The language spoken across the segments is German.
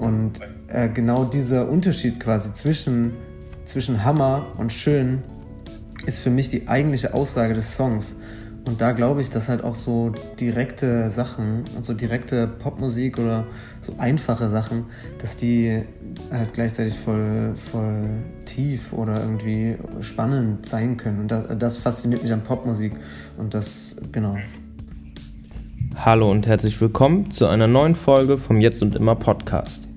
Und äh, genau dieser Unterschied quasi zwischen, zwischen Hammer und schön ist für mich die eigentliche Aussage des Songs. Und da glaube ich, dass halt auch so direkte Sachen, also direkte Popmusik oder so einfache Sachen, dass die halt gleichzeitig voll, voll tief oder irgendwie spannend sein können. Und das, das fasziniert mich an Popmusik. Und das, genau. Hallo und herzlich willkommen zu einer neuen Folge vom Jetzt und Immer Podcast.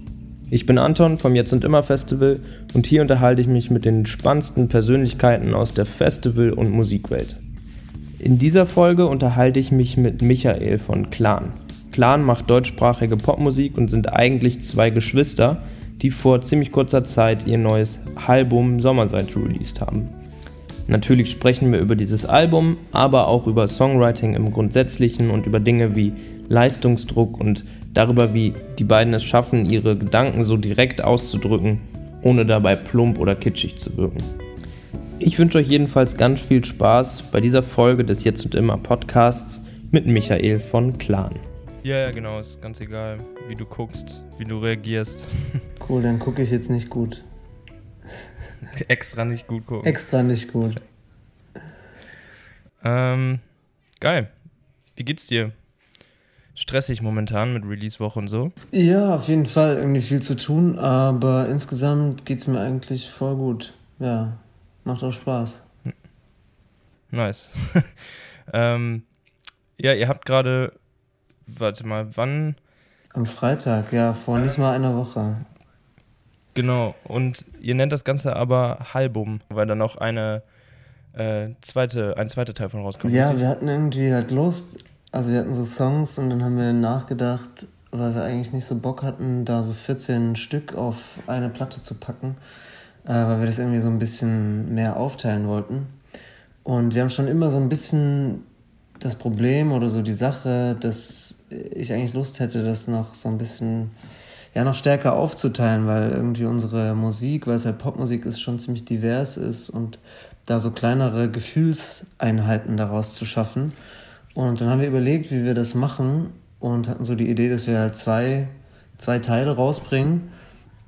Ich bin Anton vom Jetzt und Immer Festival und hier unterhalte ich mich mit den spannendsten Persönlichkeiten aus der Festival- und Musikwelt. In dieser Folge unterhalte ich mich mit Michael von Clan. Clan macht deutschsprachige Popmusik und sind eigentlich zwei Geschwister, die vor ziemlich kurzer Zeit ihr neues Album Sommerseite released haben. Natürlich sprechen wir über dieses Album, aber auch über Songwriting im Grundsätzlichen und über Dinge wie Leistungsdruck und darüber, wie die beiden es schaffen, ihre Gedanken so direkt auszudrücken, ohne dabei plump oder kitschig zu wirken. Ich wünsche euch jedenfalls ganz viel Spaß bei dieser Folge des Jetzt und Immer Podcasts mit Michael von Clan. Ja, ja, genau, ist ganz egal, wie du guckst, wie du reagierst. Cool, dann gucke ich jetzt nicht gut. Extra nicht gut gucken. Extra nicht gut. Ähm, geil. Wie geht's dir? Stressig momentan mit Release-Woche und so? Ja, auf jeden Fall irgendwie viel zu tun, aber insgesamt geht's mir eigentlich voll gut. Ja, Macht auch Spaß. Nice. ähm, ja, ihr habt gerade, warte mal, wann? Am Freitag, ja, vor nicht mal einer Woche. Genau, und ihr nennt das Ganze aber Halbum, weil dann auch eine äh, zweite, ein zweiter Teil von rauskommt. Ja, wir hatten irgendwie halt Lust, also wir hatten so Songs und dann haben wir nachgedacht, weil wir eigentlich nicht so Bock hatten, da so 14 Stück auf eine Platte zu packen äh, weil wir das irgendwie so ein bisschen mehr aufteilen wollten. Und wir haben schon immer so ein bisschen das Problem oder so die Sache, dass ich eigentlich Lust hätte, das noch so ein bisschen, ja, noch stärker aufzuteilen, weil irgendwie unsere Musik, weil es halt Popmusik ist, schon ziemlich divers ist und da so kleinere Gefühlseinheiten daraus zu schaffen. Und dann haben wir überlegt, wie wir das machen und hatten so die Idee, dass wir halt zwei, zwei Teile rausbringen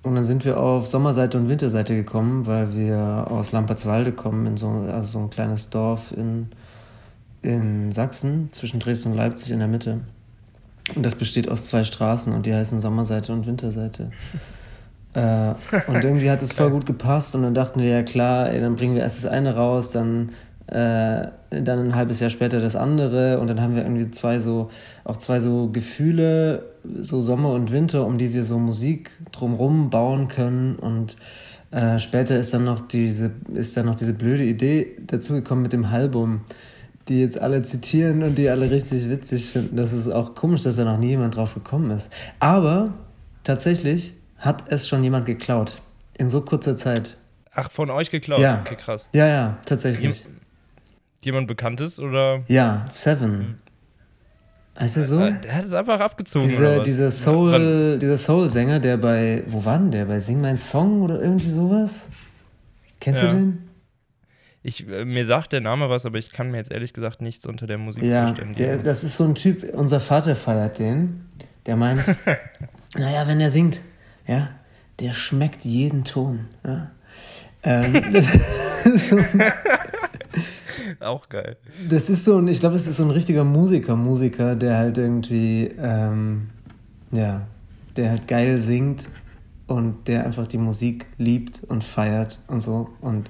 und dann sind wir auf Sommerseite und Winterseite gekommen, weil wir aus Lampertswalde kommen, in so, also so ein kleines Dorf in, in Sachsen, zwischen Dresden und Leipzig in der Mitte. Und das besteht aus zwei Straßen und die heißen Sommerseite und Winterseite. äh, und irgendwie hat es voll gut gepasst und dann dachten wir, ja klar, ey, dann bringen wir erst das eine raus, dann äh, dann ein halbes Jahr später das andere und dann haben wir irgendwie zwei so, auch zwei so Gefühle, so Sommer und Winter, um die wir so Musik drumrum bauen können und äh, später ist dann noch diese, ist dann noch diese blöde Idee dazugekommen mit dem Album, die jetzt alle zitieren und die alle richtig witzig finden. Das ist auch komisch, dass da noch nie jemand drauf gekommen ist. Aber tatsächlich hat es schon jemand geklaut. In so kurzer Zeit. Ach, von euch geklaut? Ja. Okay, krass. Ja, ja, tatsächlich jemand Bekanntes oder? Ja, Seven. Heißt er so? Äh, der hat es einfach abgezogen. Diese, dieser Soul, dieser Soul-Sänger, der bei, wo war denn der? Bei Sing mein Song oder irgendwie sowas? Kennst ja. du den? Ich, äh, mir sagt der Name was, aber ich kann mir jetzt ehrlich gesagt nichts unter der Musik ja, vorstellen. Ja, das ist so ein Typ, unser Vater feiert den. Der meint, naja, wenn er singt, ja, der schmeckt jeden Ton. Ja. Ähm, Auch geil. Das ist so, und ich glaube, es ist so ein richtiger Musiker, Musiker, der halt irgendwie, ähm, ja, der halt geil singt und der einfach die Musik liebt und feiert und so. Und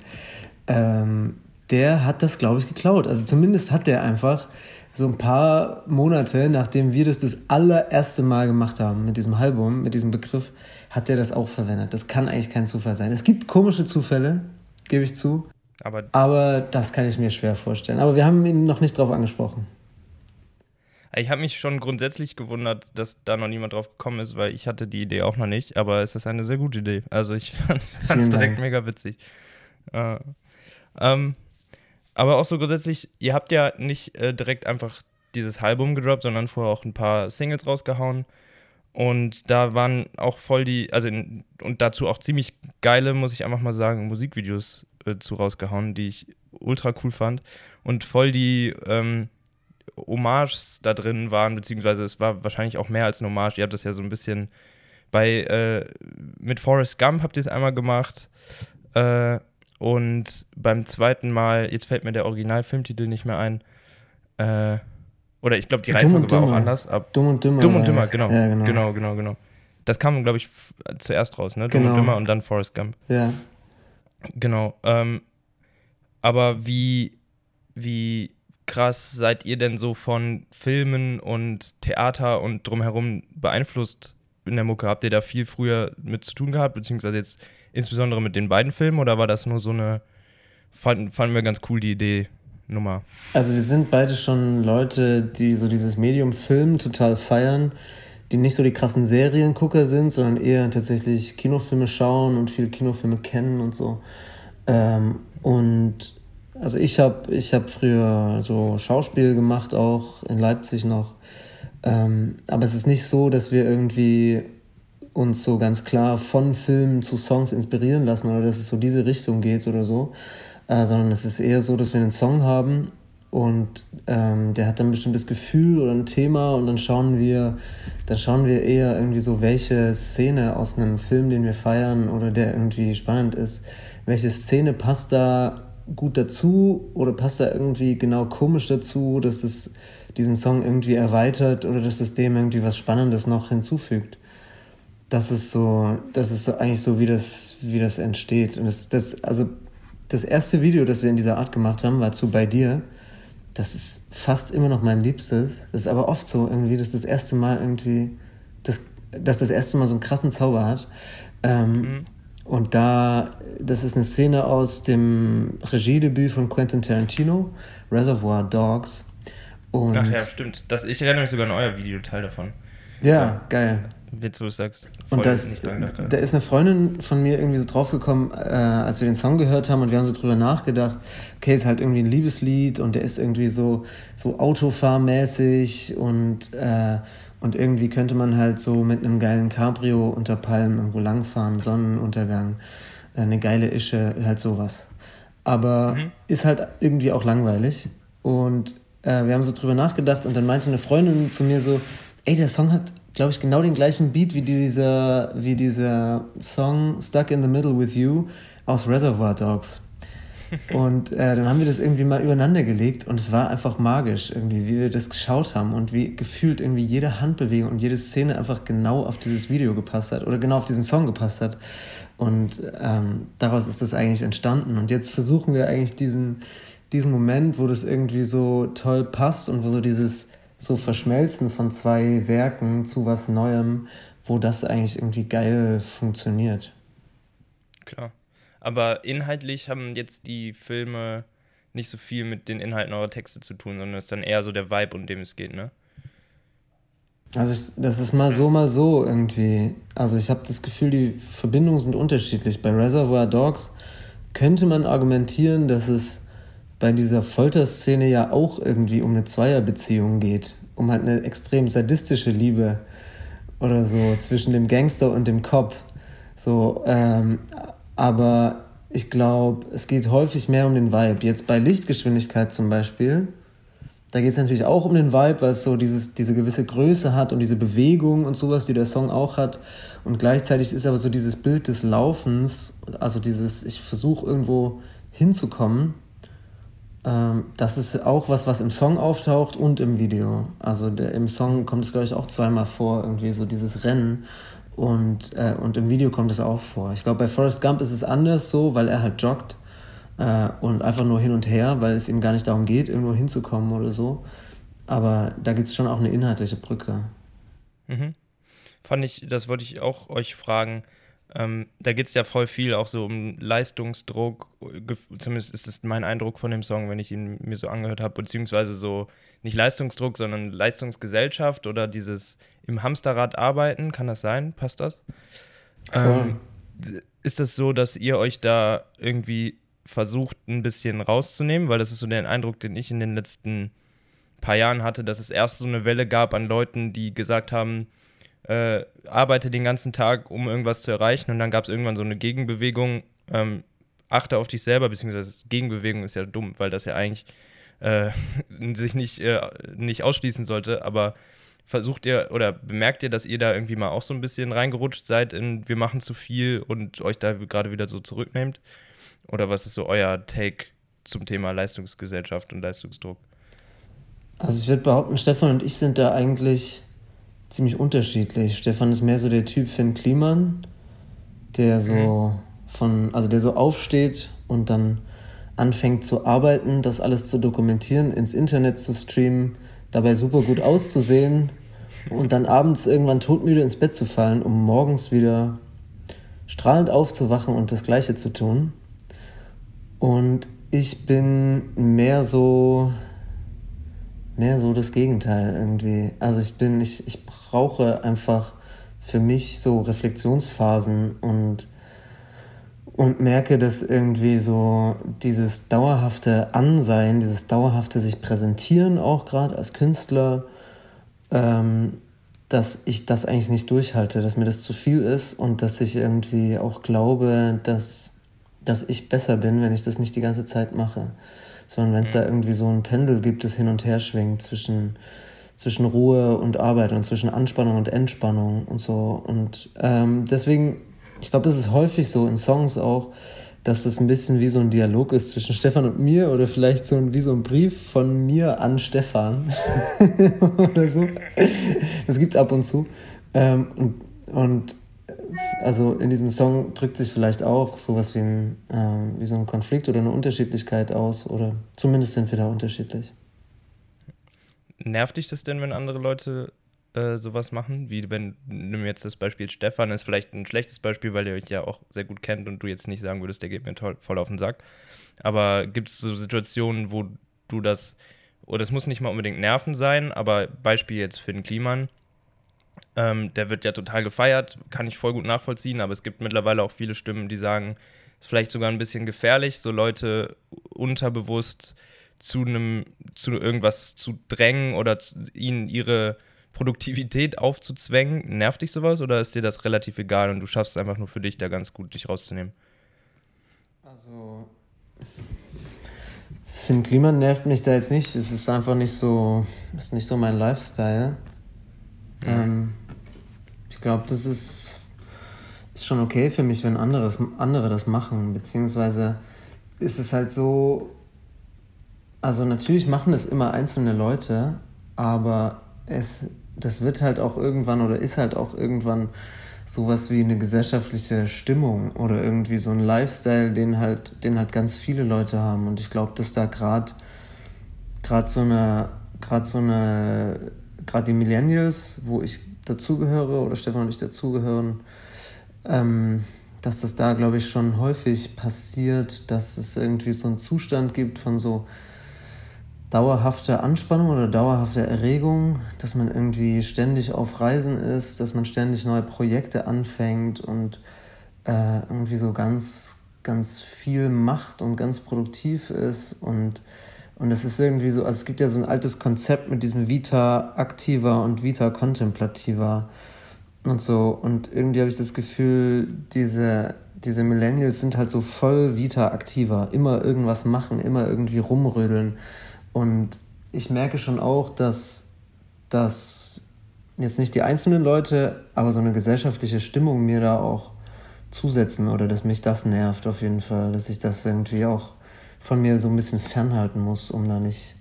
ähm, der hat das, glaube ich, geklaut. Also zumindest hat der einfach so ein paar Monate, nachdem wir das das allererste Mal gemacht haben mit diesem Album, mit diesem Begriff, hat der das auch verwendet. Das kann eigentlich kein Zufall sein. Es gibt komische Zufälle, gebe ich zu. Aber, Aber das kann ich mir schwer vorstellen. Aber wir haben ihn noch nicht drauf angesprochen. Ich habe mich schon grundsätzlich gewundert, dass da noch niemand drauf gekommen ist, weil ich hatte die Idee auch noch nicht. Aber es ist eine sehr gute Idee. Also ich fand es direkt mega witzig. Äh, ähm, aber auch so grundsätzlich, ihr habt ja nicht äh, direkt einfach dieses Album gedroppt, sondern vorher auch ein paar Singles rausgehauen. Und da waren auch voll die, also in, und dazu auch ziemlich geile, muss ich einfach mal sagen, Musikvideos äh, zu rausgehauen, die ich ultra cool fand. Und voll die ähm, Hommages da drin waren, beziehungsweise es war wahrscheinlich auch mehr als eine Hommage. Ihr habt das ja so ein bisschen bei äh, mit Forrest Gump habt ihr es einmal gemacht. Äh, und beim zweiten Mal, jetzt fällt mir der Originalfilmtitel nicht mehr ein. Äh, oder ich glaube, die Reihenfolge war auch anders. Ab Dumm und Dümmer. Dumm und Dümmer, genau. Ja, genau. Genau, genau, genau. Das kam, glaube ich, zuerst raus, ne? Dumm genau. und Dümmer und dann Forrest Gump. Ja. Genau. Ähm, aber wie, wie krass seid ihr denn so von Filmen und Theater und drumherum beeinflusst in der Mucke? Habt ihr da viel früher mit zu tun gehabt, beziehungsweise jetzt insbesondere mit den beiden Filmen oder war das nur so eine, fanden, fanden wir ganz cool die Idee, Nummer? Also wir sind beide schon Leute, die so dieses Medium Film total feiern, die nicht so die krassen Seriengucker sind, sondern eher tatsächlich Kinofilme schauen und viele Kinofilme kennen und so. Ähm, und also ich habe ich hab früher so Schauspiel gemacht, auch in Leipzig noch. Ähm, aber es ist nicht so, dass wir irgendwie uns so ganz klar von Filmen zu Songs inspirieren lassen oder dass es so diese Richtung geht oder so, äh, sondern es ist eher so, dass wir einen Song haben und ähm, der hat dann ein bestimmtes Gefühl oder ein Thema und dann schauen wir, dann schauen wir eher irgendwie so, welche Szene aus einem Film, den wir feiern oder der irgendwie spannend ist, welche Szene passt da gut dazu oder passt da irgendwie genau komisch dazu, dass es diesen Song irgendwie erweitert oder dass es dem irgendwie was Spannendes noch hinzufügt. Das ist so, das ist so eigentlich so, wie das, wie das entsteht. Und das, das, also das erste Video, das wir in dieser Art gemacht haben, war zu bei dir. Das ist fast immer noch mein Liebstes. Das ist aber oft so irgendwie, dass das erste Mal irgendwie, das, dass das erste Mal so einen krassen Zauber hat. Ähm, mhm. Und da, das ist eine Szene aus dem Regiedebüt von Quentin Tarantino, Reservoir Dogs. Und Ach ja, stimmt. Das, ich erinnere mich sogar an euer Videoteil davon. Ja, ja. geil. Jetzt, wo du sagst, und das, nicht da ist eine Freundin von mir irgendwie so draufgekommen, äh, als wir den Song gehört haben und wir haben so drüber nachgedacht, okay, ist halt irgendwie ein Liebeslied und der ist irgendwie so, so Autofahrmäßig und äh, und irgendwie könnte man halt so mit einem geilen Cabrio unter Palmen irgendwo langfahren, Sonnenuntergang, äh, eine geile Ische, halt sowas. Aber mhm. ist halt irgendwie auch langweilig. Und äh, wir haben so drüber nachgedacht und dann meinte eine Freundin zu mir so, ey, der Song hat, glaube ich, genau den gleichen Beat wie dieser, wie dieser Song Stuck in the Middle with You aus Reservoir Dogs. Und äh, dann haben wir das irgendwie mal übereinander gelegt und es war einfach magisch, irgendwie, wie wir das geschaut haben und wie gefühlt irgendwie jede Handbewegung und jede Szene einfach genau auf dieses Video gepasst hat oder genau auf diesen Song gepasst hat. Und ähm, daraus ist das eigentlich entstanden. Und jetzt versuchen wir eigentlich diesen, diesen Moment, wo das irgendwie so toll passt und wo so dieses so Verschmelzen von zwei Werken zu was Neuem, wo das eigentlich irgendwie geil funktioniert. Klar. Aber inhaltlich haben jetzt die Filme nicht so viel mit den Inhalten eurer Texte zu tun, sondern es ist dann eher so der Vibe, um dem es geht, ne? Also ich, das ist mal so, mal so irgendwie. Also ich habe das Gefühl, die Verbindungen sind unterschiedlich. Bei Reservoir Dogs könnte man argumentieren, dass es bei dieser Folterszene ja auch irgendwie um eine Zweierbeziehung geht. Um halt eine extrem sadistische Liebe oder so zwischen dem Gangster und dem Cop. So, ähm, aber ich glaube, es geht häufig mehr um den Vibe. Jetzt bei Lichtgeschwindigkeit zum Beispiel, da geht es natürlich auch um den Vibe, weil es so dieses, diese gewisse Größe hat und diese Bewegung und sowas, die der Song auch hat. Und gleichzeitig ist aber so dieses Bild des Laufens, also dieses, ich versuche irgendwo hinzukommen, ähm, das ist auch was, was im Song auftaucht und im Video. Also der, im Song kommt es, glaube ich, auch zweimal vor, irgendwie so dieses Rennen. Und, äh, und im Video kommt es auch vor. Ich glaube, bei Forrest Gump ist es anders so, weil er halt joggt äh, und einfach nur hin und her, weil es ihm gar nicht darum geht, irgendwo hinzukommen oder so. Aber da gibt es schon auch eine inhaltliche Brücke. Mhm. Fand ich, das wollte ich auch euch fragen. Ähm, da geht es ja voll viel auch so um Leistungsdruck. Zumindest ist das mein Eindruck von dem Song, wenn ich ihn mir so angehört habe, beziehungsweise so nicht Leistungsdruck, sondern Leistungsgesellschaft oder dieses im Hamsterrad arbeiten. Kann das sein? Passt das? Ähm, ist das so, dass ihr euch da irgendwie versucht, ein bisschen rauszunehmen? Weil das ist so der Eindruck, den ich in den letzten paar Jahren hatte, dass es erst so eine Welle gab an Leuten, die gesagt haben, äh, arbeite den ganzen Tag, um irgendwas zu erreichen. Und dann gab es irgendwann so eine Gegenbewegung, ähm, achte auf dich selber, beziehungsweise Gegenbewegung ist ja dumm, weil das ja eigentlich äh, sich nicht, äh, nicht ausschließen sollte, aber versucht ihr oder bemerkt ihr, dass ihr da irgendwie mal auch so ein bisschen reingerutscht seid in wir machen zu viel und euch da gerade wieder so zurücknehmt? Oder was ist so euer Take zum Thema Leistungsgesellschaft und Leistungsdruck? Also ich würde behaupten, Stefan und ich sind da eigentlich ziemlich unterschiedlich. Stefan ist mehr so der Typ Finn Kliman, der so mhm. von, also der so aufsteht und dann anfängt zu arbeiten, das alles zu dokumentieren, ins Internet zu streamen, dabei super gut auszusehen und dann abends irgendwann todmüde ins Bett zu fallen, um morgens wieder strahlend aufzuwachen und das Gleiche zu tun. Und ich bin mehr so, mehr so das Gegenteil irgendwie. Also ich bin, ich, ich brauche einfach für mich so Reflexionsphasen und, und merke, dass irgendwie so dieses dauerhafte Ansein, dieses dauerhafte sich präsentieren auch gerade als Künstler, ähm, dass ich das eigentlich nicht durchhalte, dass mir das zu viel ist und dass ich irgendwie auch glaube, dass, dass ich besser bin, wenn ich das nicht die ganze Zeit mache sondern wenn es da irgendwie so ein Pendel gibt, das hin und her schwingt zwischen, zwischen Ruhe und Arbeit und zwischen Anspannung und Entspannung und so. Und ähm, deswegen, ich glaube, das ist häufig so in Songs auch, dass das ein bisschen wie so ein Dialog ist zwischen Stefan und mir oder vielleicht so ein, wie so ein Brief von mir an Stefan oder so. Das gibt's ab und zu. Ähm, und, und also in diesem Song drückt sich vielleicht auch sowas wie, ein, äh, wie so ein Konflikt oder eine Unterschiedlichkeit aus oder zumindest sind wir da unterschiedlich. Nervt dich das denn, wenn andere Leute äh, sowas machen? Wie wenn, nimm jetzt das Beispiel Stefan, ist vielleicht ein schlechtes Beispiel, weil ihr euch ja auch sehr gut kennt und du jetzt nicht sagen würdest, der geht mir toll, voll auf den Sack. Aber gibt es so Situationen, wo du das, oder es muss nicht mal unbedingt Nerven sein, aber Beispiel jetzt für den Kliman, ähm, der wird ja total gefeiert, kann ich voll gut nachvollziehen, aber es gibt mittlerweile auch viele Stimmen, die sagen, es ist vielleicht sogar ein bisschen gefährlich, so Leute unterbewusst zu einem, zu irgendwas zu drängen oder zu, ihnen ihre Produktivität aufzuzwängen. Nervt dich sowas oder ist dir das relativ egal und du schaffst es einfach nur für dich, da ganz gut dich rauszunehmen? Also, Finn Kliman nervt mich da jetzt nicht. Es ist einfach nicht so, ist nicht so mein Lifestyle. Ähm, ich glaube, das ist, ist schon okay für mich, wenn andere, andere das machen. Beziehungsweise ist es halt so, also natürlich machen das immer einzelne Leute, aber es, das wird halt auch irgendwann oder ist halt auch irgendwann sowas wie eine gesellschaftliche Stimmung oder irgendwie so ein Lifestyle, den halt, den halt ganz viele Leute haben. Und ich glaube, dass da gerade gerade so eine gerade so eine gerade die Millennials, wo ich dazugehöre oder Stefan und ich dazugehören, ähm, dass das da, glaube ich, schon häufig passiert, dass es irgendwie so einen Zustand gibt von so dauerhafter Anspannung oder dauerhafter Erregung, dass man irgendwie ständig auf Reisen ist, dass man ständig neue Projekte anfängt und äh, irgendwie so ganz, ganz viel macht und ganz produktiv ist und und es ist irgendwie so, also es gibt ja so ein altes Konzept mit diesem Vita Activa und Vita Contemplativa und so. Und irgendwie habe ich das Gefühl, diese, diese Millennials sind halt so voll Vita Activa. Immer irgendwas machen, immer irgendwie rumrödeln. Und ich merke schon auch, dass, dass jetzt nicht die einzelnen Leute, aber so eine gesellschaftliche Stimmung mir da auch zusetzen oder dass mich das nervt auf jeden Fall, dass ich das irgendwie auch von mir so ein bisschen fernhalten muss, um da nicht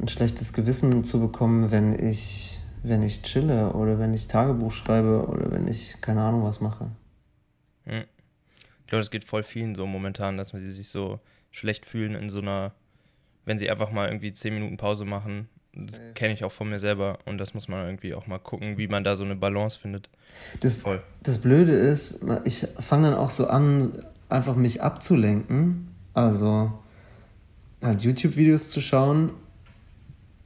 ein schlechtes Gewissen zu bekommen, wenn ich, wenn ich chille oder wenn ich Tagebuch schreibe oder wenn ich keine Ahnung was mache. Ich glaube, das geht voll vielen so momentan, dass sie sich so schlecht fühlen in so einer, wenn sie einfach mal irgendwie zehn Minuten Pause machen. Das kenne ich auch von mir selber und das muss man irgendwie auch mal gucken, wie man da so eine Balance findet. Das, voll. das Blöde ist, ich fange dann auch so an, einfach mich abzulenken also halt YouTube-Videos zu schauen,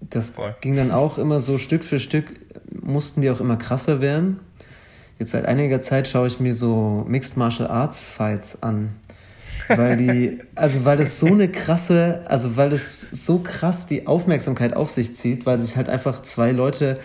das Voll. ging dann auch immer so Stück für Stück, mussten die auch immer krasser werden. Jetzt seit einiger Zeit schaue ich mir so Mixed Martial Arts Fights an. Weil die, also weil das so eine krasse, also weil das so krass die Aufmerksamkeit auf sich zieht, weil sich halt einfach zwei Leute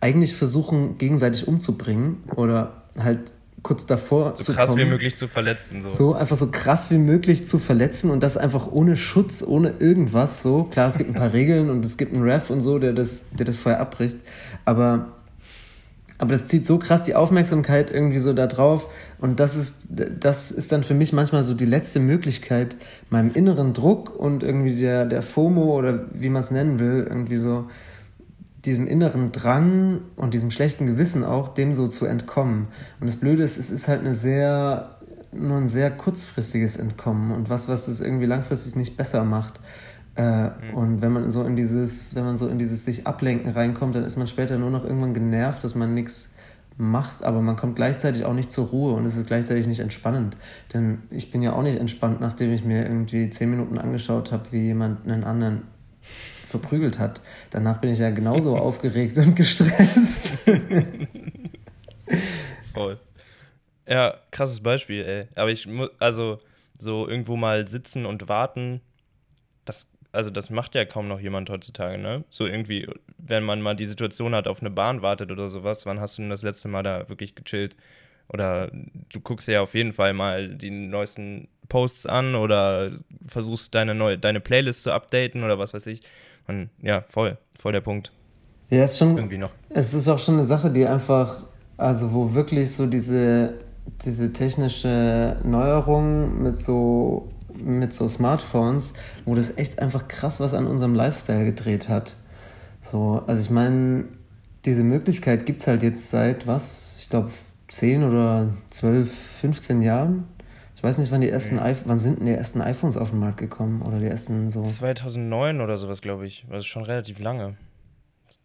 eigentlich versuchen, gegenseitig umzubringen oder halt kurz davor so zu krass kommen. wie möglich zu verletzen. So. so einfach so krass wie möglich zu verletzen und das einfach ohne Schutz, ohne irgendwas. So klar, es gibt ein paar Regeln und es gibt einen Ref und so, der das, der das vorher abbricht. Aber aber das zieht so krass die Aufmerksamkeit irgendwie so da drauf. Und das ist, das ist dann für mich manchmal so die letzte Möglichkeit, meinem inneren Druck und irgendwie der, der FOMO oder wie man es nennen will, irgendwie so diesem inneren Drang und diesem schlechten Gewissen auch, dem so zu entkommen. Und das Blöde ist, es ist halt eine sehr, nur ein sehr kurzfristiges Entkommen und was, was es irgendwie langfristig nicht besser macht. Äh, mhm. Und wenn man so in dieses, wenn man so in dieses sich ablenken reinkommt, dann ist man später nur noch irgendwann genervt, dass man nichts macht, aber man kommt gleichzeitig auch nicht zur Ruhe und es ist gleichzeitig nicht entspannend. Denn ich bin ja auch nicht entspannt, nachdem ich mir irgendwie zehn Minuten angeschaut habe, wie jemand einen anderen verprügelt hat. Danach bin ich ja genauso aufgeregt und gestresst. Voll. Ja, krasses Beispiel, ey. Aber ich muss, also so irgendwo mal sitzen und warten, das also das macht ja kaum noch jemand heutzutage, ne? So irgendwie, wenn man mal die Situation hat, auf eine Bahn wartet oder sowas, wann hast du denn das letzte Mal da wirklich gechillt? Oder du guckst ja auf jeden Fall mal die neuesten Posts an oder versuchst deine neue, deine Playlist zu updaten oder was weiß ich. Und ja, voll, voll der Punkt. Ja, ist schon. Irgendwie noch. Es ist auch schon eine Sache, die einfach, also wo wirklich so diese, diese technische Neuerung mit so mit so Smartphones, wo das echt einfach krass was an unserem Lifestyle gedreht hat. So, also ich meine, diese Möglichkeit gibt es halt jetzt seit was? Ich glaube 10 oder 12, 15 Jahren. Ich weiß nicht, wann die ersten okay. wann sind denn die ersten iPhones auf den Markt gekommen oder die ersten so 2009 oder sowas, glaube ich. Das ist schon relativ lange.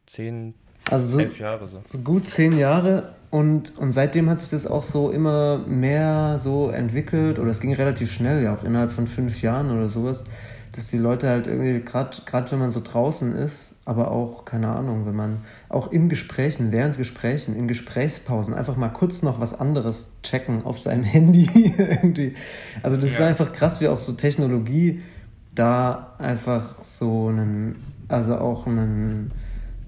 10 also so, elf Jahre so. so gut zehn Jahre und, und seitdem hat sich das auch so immer mehr so entwickelt, oder es ging relativ schnell, ja auch innerhalb von fünf Jahren oder sowas, dass die Leute halt irgendwie, gerade wenn man so draußen ist, aber auch, keine Ahnung, wenn man auch in Gesprächen, während Gesprächen, in Gesprächspausen einfach mal kurz noch was anderes checken auf seinem Handy irgendwie. Also das ja. ist einfach krass, wie auch so Technologie da einfach so einen, also auch einen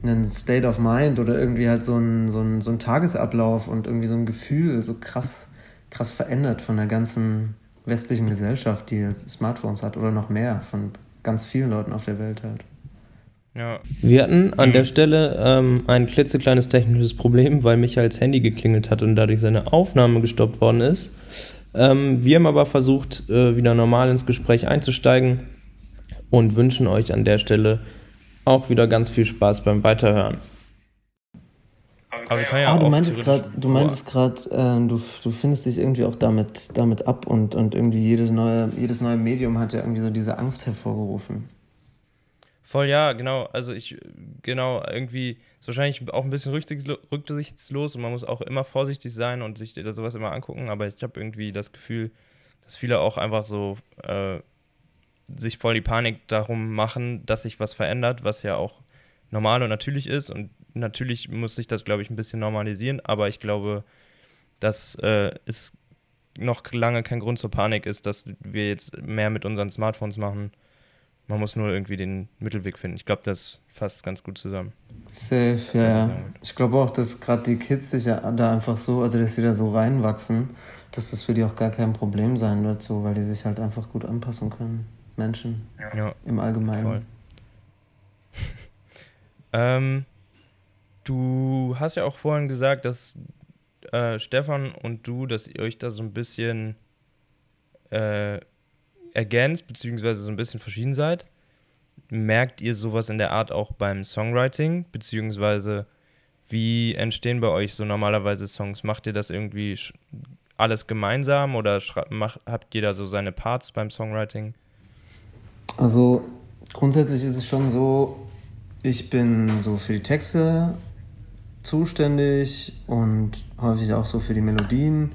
einen State of Mind oder irgendwie halt so ein, so, ein, so ein Tagesablauf und irgendwie so ein Gefühl so krass, krass verändert von der ganzen westlichen Gesellschaft, die Smartphones hat oder noch mehr von ganz vielen Leuten auf der Welt halt. Ja. Wir hatten an der Stelle ähm, ein klitzekleines technisches Problem, weil Michaels Handy geklingelt hat und dadurch seine Aufnahme gestoppt worden ist. Ähm, wir haben aber versucht, äh, wieder normal ins Gespräch einzusteigen und wünschen euch an der Stelle auch wieder ganz viel Spaß beim Weiterhören. Aber ja ah, du meintest gerade, du meintest gerade, äh, du, du findest dich irgendwie auch damit, damit ab und, und irgendwie jedes neue, jedes neue Medium hat ja irgendwie so diese Angst hervorgerufen. Voll ja, genau. Also ich, genau, irgendwie ist wahrscheinlich auch ein bisschen rücksichtslos und man muss auch immer vorsichtig sein und sich sowas immer angucken, aber ich habe irgendwie das Gefühl, dass viele auch einfach so äh, sich voll die Panik darum machen, dass sich was verändert, was ja auch normal und natürlich ist. Und natürlich muss sich das, glaube ich, ein bisschen normalisieren, aber ich glaube, dass äh, es noch lange kein Grund zur Panik ist, dass wir jetzt mehr mit unseren Smartphones machen. Man muss nur irgendwie den Mittelweg finden. Ich glaube, das fasst ganz gut zusammen. Safe, ja. ja. Ich glaube auch, dass gerade die Kids sich ja da einfach so, also dass sie da so reinwachsen, dass das für die auch gar kein Problem sein wird, so, weil die sich halt einfach gut anpassen können. Menschen ja. im Allgemeinen. ähm, du hast ja auch vorhin gesagt, dass äh, Stefan und du, dass ihr euch da so ein bisschen äh, ergänzt, beziehungsweise so ein bisschen verschieden seid. Merkt ihr sowas in der Art auch beim Songwriting, beziehungsweise wie entstehen bei euch so normalerweise Songs? Macht ihr das irgendwie alles gemeinsam oder macht, habt da so seine Parts beim Songwriting? Also grundsätzlich ist es schon so, ich bin so für die Texte zuständig und häufig auch so für die Melodien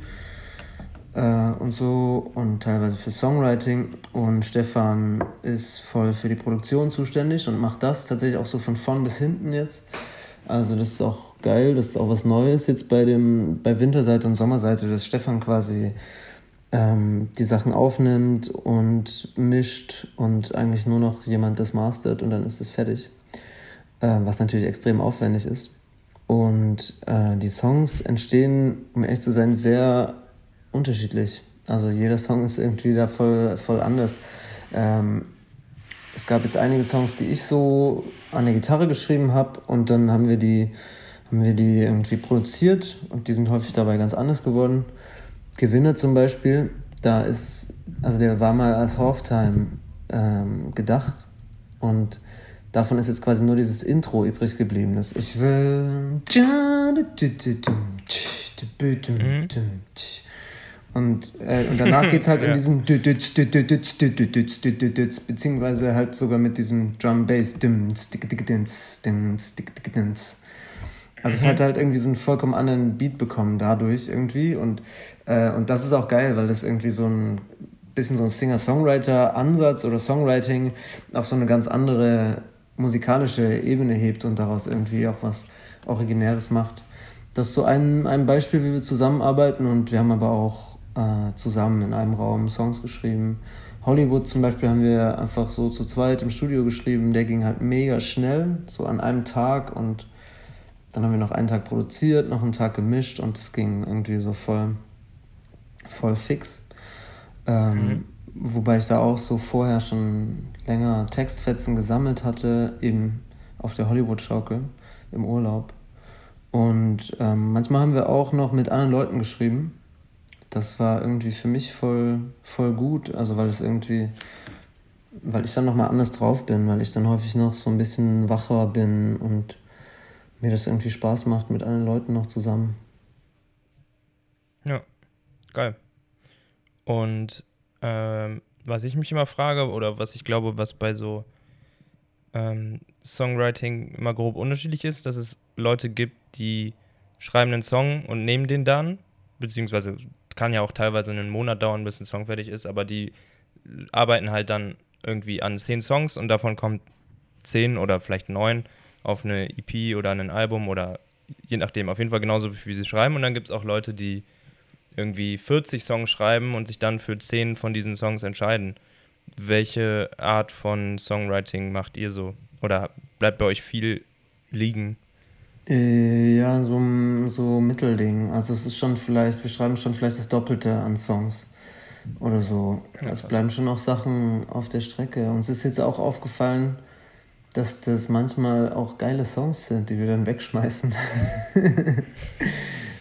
und so und teilweise für Songwriting und Stefan ist voll für die Produktion zuständig und macht das tatsächlich auch so von vorn bis hinten jetzt. Also das ist auch geil, das ist auch was Neues jetzt bei dem bei Winterseite und Sommerseite, dass Stefan quasi ähm, die Sachen aufnimmt und mischt und eigentlich nur noch jemand das mastert und dann ist es fertig. Äh, was natürlich extrem aufwendig ist. Und äh, die Songs entstehen, um ehrlich zu sein, sehr unterschiedlich. Also jeder Song ist irgendwie da voll, voll anders. Ähm, es gab jetzt einige Songs, die ich so an der Gitarre geschrieben habe und dann haben wir die, haben wir die irgendwie produziert und die sind häufig dabei ganz anders geworden. Gewinner zum Beispiel, da ist, also der war mal als Halftime ähm, gedacht und davon ist jetzt quasi nur dieses Intro übrig geblieben. Das Ich will. Mhm. Und, äh, und danach geht es halt ja. in diesen beziehungsweise halt sogar mit diesem Drum Bass. Also es hat halt irgendwie so einen vollkommen anderen Beat bekommen dadurch irgendwie und, äh, und das ist auch geil, weil das irgendwie so ein bisschen so ein Singer-Songwriter-Ansatz oder Songwriting auf so eine ganz andere musikalische Ebene hebt und daraus irgendwie auch was Originäres macht. Das ist so ein, ein Beispiel, wie wir zusammenarbeiten und wir haben aber auch äh, zusammen in einem Raum Songs geschrieben. Hollywood zum Beispiel haben wir einfach so zu zweit im Studio geschrieben. Der ging halt mega schnell, so an einem Tag und dann haben wir noch einen Tag produziert, noch einen Tag gemischt und das ging irgendwie so voll, voll fix. Ähm, mhm. Wobei ich da auch so vorher schon länger Textfetzen gesammelt hatte, eben auf der Hollywood-Schaukel im Urlaub. Und ähm, manchmal haben wir auch noch mit anderen Leuten geschrieben das war irgendwie für mich voll, voll gut, also weil es irgendwie, weil ich dann nochmal anders drauf bin, weil ich dann häufig noch so ein bisschen wacher bin und mir das irgendwie Spaß macht mit allen Leuten noch zusammen. Ja, geil. Und ähm, was ich mich immer frage, oder was ich glaube, was bei so ähm, Songwriting immer grob unterschiedlich ist, dass es Leute gibt, die schreiben einen Song und nehmen den dann, beziehungsweise kann ja auch teilweise einen Monat dauern, bis ein Song fertig ist, aber die arbeiten halt dann irgendwie an zehn Songs und davon kommt zehn oder vielleicht neun auf eine EP oder ein Album oder je nachdem, auf jeden Fall genauso wie sie schreiben. Und dann gibt es auch Leute, die irgendwie 40 Songs schreiben und sich dann für zehn von diesen Songs entscheiden. Welche Art von Songwriting macht ihr so? Oder bleibt bei euch viel liegen? Äh, ja, so, so Mittelding. Also es ist schon vielleicht, wir schreiben schon vielleicht das Doppelte an Songs oder so. Es bleiben schon noch Sachen auf der Strecke. Uns ist jetzt auch aufgefallen, dass das manchmal auch geile Songs sind, die wir dann wegschmeißen.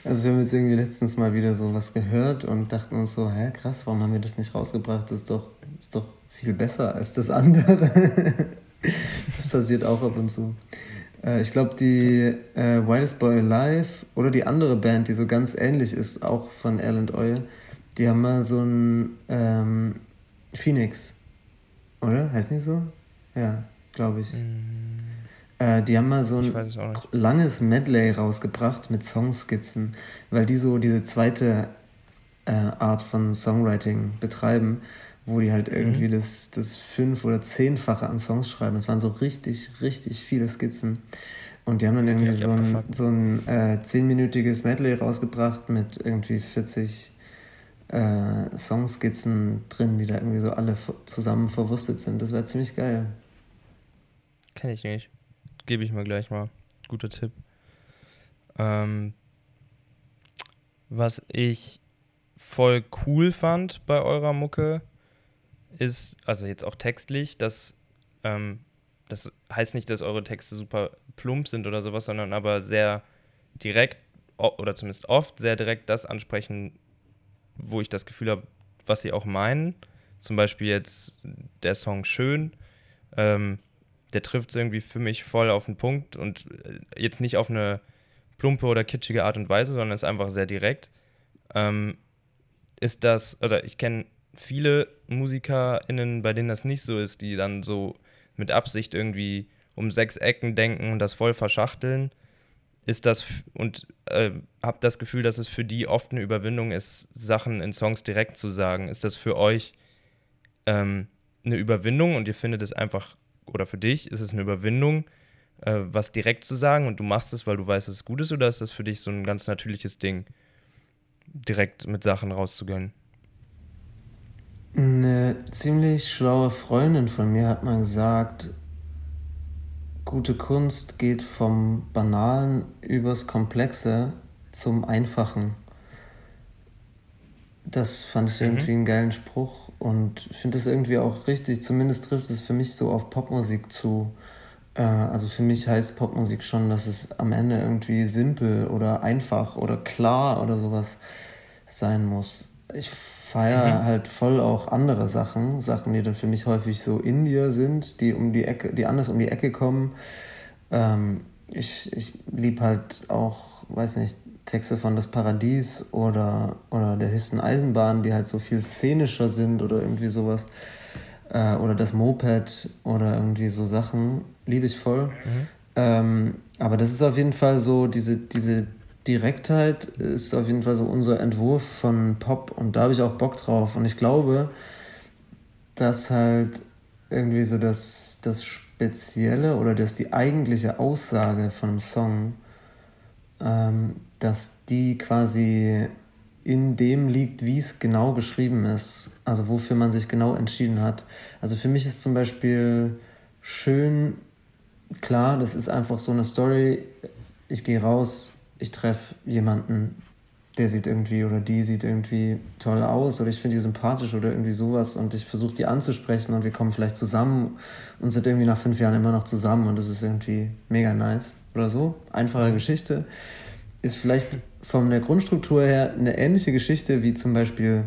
also wir haben jetzt irgendwie letztens mal wieder so was gehört und dachten uns so, hä, krass, warum haben wir das nicht rausgebracht? Das ist doch, ist doch viel besser als das andere. das passiert auch ab und zu. Äh, ich glaube, die äh, Whitest Boy Alive oder die andere Band, die so ganz ähnlich ist, auch von Erland Oil, die haben mal so ein ähm, Phoenix, oder? Heißt nicht so? Ja, glaube ich. Mm. Äh, die haben mal so ein langes Medley rausgebracht mit Songskizzen, weil die so diese zweite äh, Art von Songwriting betreiben wo die halt irgendwie mhm. das, das fünf- oder zehnfache an Songs schreiben. Es waren so richtig, richtig viele Skizzen. Und die haben dann irgendwie ja, so ein, so ein äh, zehnminütiges Medley rausgebracht mit irgendwie 40 äh, Songskizzen drin, die da irgendwie so alle zusammen verwurstet sind. Das wäre ziemlich geil. Kenne ich nicht. Gebe ich mir gleich mal. Guter Tipp. Ähm, was ich voll cool fand bei eurer Mucke, ist, also jetzt auch textlich, dass ähm, das heißt nicht, dass eure Texte super plump sind oder sowas, sondern aber sehr direkt oder zumindest oft sehr direkt das ansprechen, wo ich das Gefühl habe, was sie auch meinen. Zum Beispiel jetzt der Song Schön, ähm, der trifft es irgendwie für mich voll auf den Punkt und äh, jetzt nicht auf eine plumpe oder kitschige Art und Weise, sondern ist einfach sehr direkt. Ähm, ist das, oder ich kenne viele MusikerInnen, bei denen das nicht so ist, die dann so mit Absicht irgendwie um sechs Ecken denken und das voll verschachteln, ist das und äh, habe das Gefühl, dass es für die oft eine Überwindung ist, Sachen in Songs direkt zu sagen. Ist das für euch ähm, eine Überwindung und ihr findet es einfach, oder für dich ist es eine Überwindung, äh, was direkt zu sagen und du machst es, weil du weißt, dass es gut ist, oder ist das für dich so ein ganz natürliches Ding, direkt mit Sachen rauszugehen? Eine ziemlich schlaue Freundin von mir hat mal gesagt, gute Kunst geht vom Banalen übers Komplexe zum Einfachen. Das fand ich mhm. irgendwie einen geilen Spruch und finde das irgendwie auch richtig. Zumindest trifft es für mich so auf Popmusik zu. Äh, also für mich heißt Popmusik schon, dass es am Ende irgendwie simpel oder einfach oder klar oder sowas sein muss. Ich feiere mhm. halt voll auch andere Sachen, Sachen, die dann für mich häufig so in dir sind, die um die Ecke, die anders um die Ecke kommen. Ähm, ich ich liebe halt auch, weiß nicht, Texte von Das Paradies oder, oder der höchsten Eisenbahn, die halt so viel szenischer sind oder irgendwie sowas. Äh, oder das Moped oder irgendwie so Sachen, liebe ich voll. Mhm. Ähm, aber das ist auf jeden Fall so, diese, diese Direktheit ist auf jeden Fall so unser Entwurf von Pop und da habe ich auch Bock drauf. Und ich glaube, dass halt irgendwie so das, das Spezielle oder dass die eigentliche Aussage von einem Song, ähm, dass die quasi in dem liegt, wie es genau geschrieben ist. Also wofür man sich genau entschieden hat. Also für mich ist zum Beispiel schön, klar, das ist einfach so eine Story. Ich gehe raus, ich treffe jemanden, der sieht irgendwie oder die sieht irgendwie toll aus oder ich finde die sympathisch oder irgendwie sowas und ich versuche die anzusprechen und wir kommen vielleicht zusammen und sind irgendwie nach fünf Jahren immer noch zusammen und das ist irgendwie mega nice oder so. Einfache Geschichte. Ist vielleicht von der Grundstruktur her eine ähnliche Geschichte wie zum Beispiel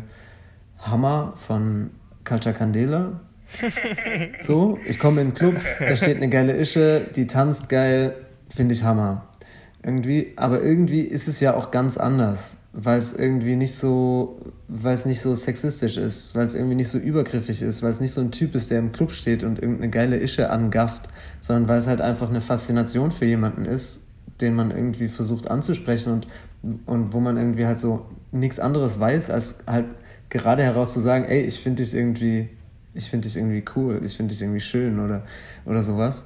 Hammer von Culture Candela. So, ich komme in den Club, da steht eine geile Ische, die tanzt geil, finde ich Hammer irgendwie, aber irgendwie ist es ja auch ganz anders, weil es irgendwie nicht so, weil es nicht so sexistisch ist, weil es irgendwie nicht so übergriffig ist, weil es nicht so ein Typ ist, der im Club steht und irgendeine geile Ische angafft, sondern weil es halt einfach eine Faszination für jemanden ist, den man irgendwie versucht anzusprechen und, und wo man irgendwie halt so nichts anderes weiß, als halt gerade heraus zu sagen, ey, ich finde dich irgendwie, ich finde dich irgendwie cool, ich finde dich irgendwie schön oder, oder sowas.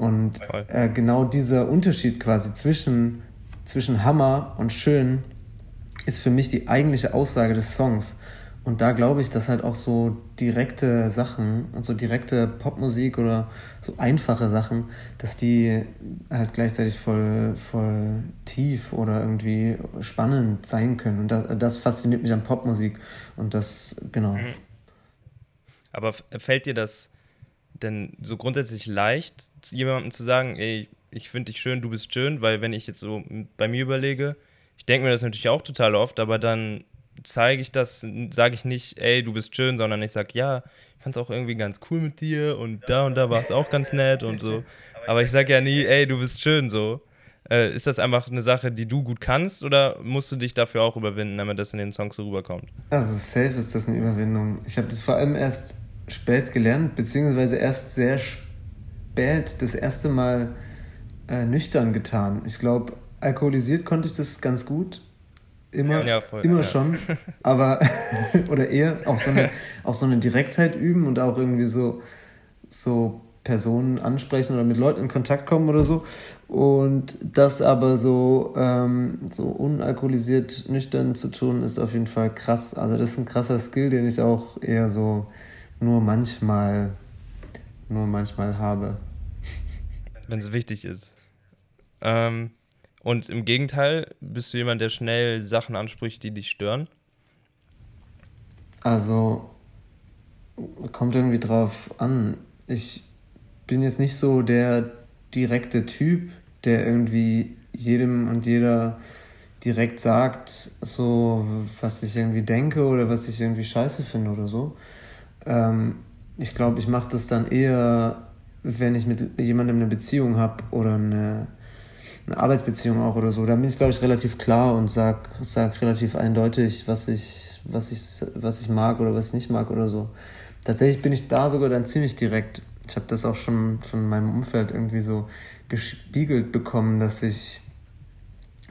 Und äh, genau dieser Unterschied quasi zwischen, zwischen Hammer und Schön ist für mich die eigentliche Aussage des Songs. Und da glaube ich, dass halt auch so direkte Sachen, also direkte Popmusik oder so einfache Sachen, dass die halt gleichzeitig voll, voll tief oder irgendwie spannend sein können. Und das, das fasziniert mich an Popmusik. Und das, genau. Mhm. Aber fällt dir das denn so grundsätzlich leicht, jemandem zu sagen, ey, ich finde dich schön, du bist schön, weil wenn ich jetzt so bei mir überlege, ich denke mir das natürlich auch total oft, aber dann zeige ich das, sage ich nicht, ey, du bist schön, sondern ich sage, ja, ich fand es auch irgendwie ganz cool mit dir und da und da war es auch ganz nett und so. Aber ich sage ja nie, ey, du bist schön so. Äh, ist das einfach eine Sache, die du gut kannst oder musst du dich dafür auch überwinden, damit das in den Songs so rüberkommt? Also safe ist das eine Überwindung. Ich habe das vor allem erst spät gelernt, beziehungsweise erst sehr spät das erste Mal äh, nüchtern getan. Ich glaube, alkoholisiert konnte ich das ganz gut. Immer, ja, voll, immer ja. schon. Aber, oder eher auch so, eine, auch so eine Direktheit üben und auch irgendwie so, so Personen ansprechen oder mit Leuten in Kontakt kommen oder so. Und das aber so, ähm, so unalkoholisiert nüchtern zu tun, ist auf jeden Fall krass. Also das ist ein krasser Skill, den ich auch eher so nur manchmal, nur manchmal habe. Wenn es wichtig ist. Ähm, und im Gegenteil, bist du jemand, der schnell Sachen anspricht, die dich stören? Also, kommt irgendwie drauf an. Ich bin jetzt nicht so der direkte Typ, der irgendwie jedem und jeder direkt sagt, so was ich irgendwie denke oder was ich irgendwie scheiße finde oder so. Ähm, ich glaube, ich mache das dann eher, wenn ich mit jemandem eine Beziehung habe oder eine, eine Arbeitsbeziehung auch oder so. Da bin ich, glaube ich, relativ klar und sag, sag relativ eindeutig, was ich, was, ich, was ich mag oder was ich nicht mag oder so. Tatsächlich bin ich da sogar dann ziemlich direkt. Ich habe das auch schon von meinem Umfeld irgendwie so gespiegelt bekommen, dass ich,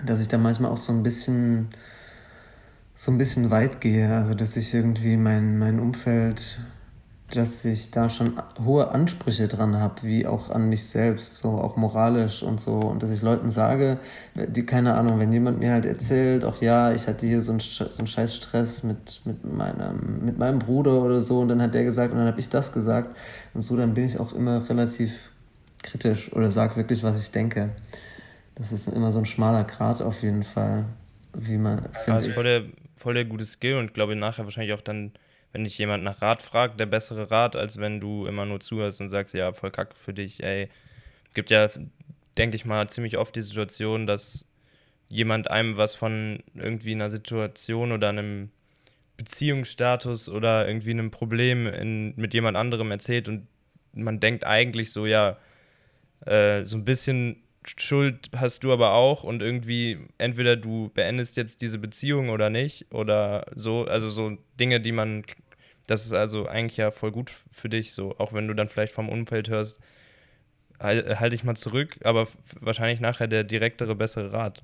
dass ich da manchmal auch so ein bisschen so ein bisschen weit gehe. Also, dass ich irgendwie mein, mein Umfeld, dass ich da schon hohe Ansprüche dran habe, wie auch an mich selbst, so auch moralisch und so. Und dass ich Leuten sage, die, keine Ahnung, wenn jemand mir halt erzählt, auch ja, ich hatte hier so einen, so einen scheiß Stress mit, mit, meinem, mit meinem Bruder oder so, und dann hat der gesagt, und dann habe ich das gesagt. Und so, dann bin ich auch immer relativ kritisch oder sage wirklich, was ich denke. Das ist immer so ein schmaler Grat auf jeden Fall, wie man. Ist voll der, voll der gute Skill und glaube nachher wahrscheinlich auch dann, wenn dich jemand nach Rat fragt, der bessere Rat, als wenn du immer nur zuhörst und sagst, ja, voll kacke für dich, ey. Gibt ja, denke ich mal, ziemlich oft die Situation, dass jemand einem was von irgendwie einer Situation oder einem Beziehungsstatus oder irgendwie einem Problem in, mit jemand anderem erzählt und man denkt eigentlich so, ja, äh, so ein bisschen Schuld hast du aber auch und irgendwie entweder du beendest jetzt diese Beziehung oder nicht oder so, also so Dinge, die man, das ist also eigentlich ja voll gut für dich, so, auch wenn du dann vielleicht vom Umfeld hörst, halte halt dich mal zurück, aber wahrscheinlich nachher der direktere, bessere Rat.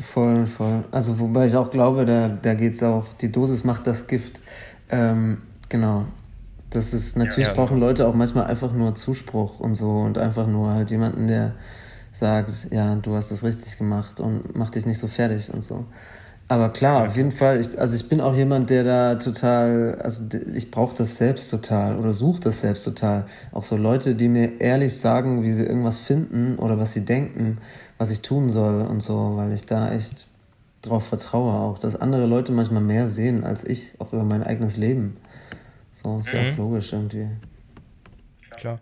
Voll, voll. Also wobei ich auch glaube, da, da geht es auch, die Dosis macht das Gift. Ähm, genau. Das ist, natürlich ja, ja. brauchen Leute auch manchmal einfach nur Zuspruch und so und einfach nur halt jemanden, der sagt, ja, du hast das richtig gemacht und mach dich nicht so fertig und so. Aber klar, auf jeden Fall, ich, also ich bin auch jemand, der da total, also ich brauche das selbst total oder suche das selbst total. Auch so Leute, die mir ehrlich sagen, wie sie irgendwas finden oder was sie denken was ich tun soll und so, weil ich da echt drauf vertraue auch, dass andere Leute manchmal mehr sehen als ich, auch über mein eigenes Leben. So, ist mhm. ja auch logisch irgendwie. Klar.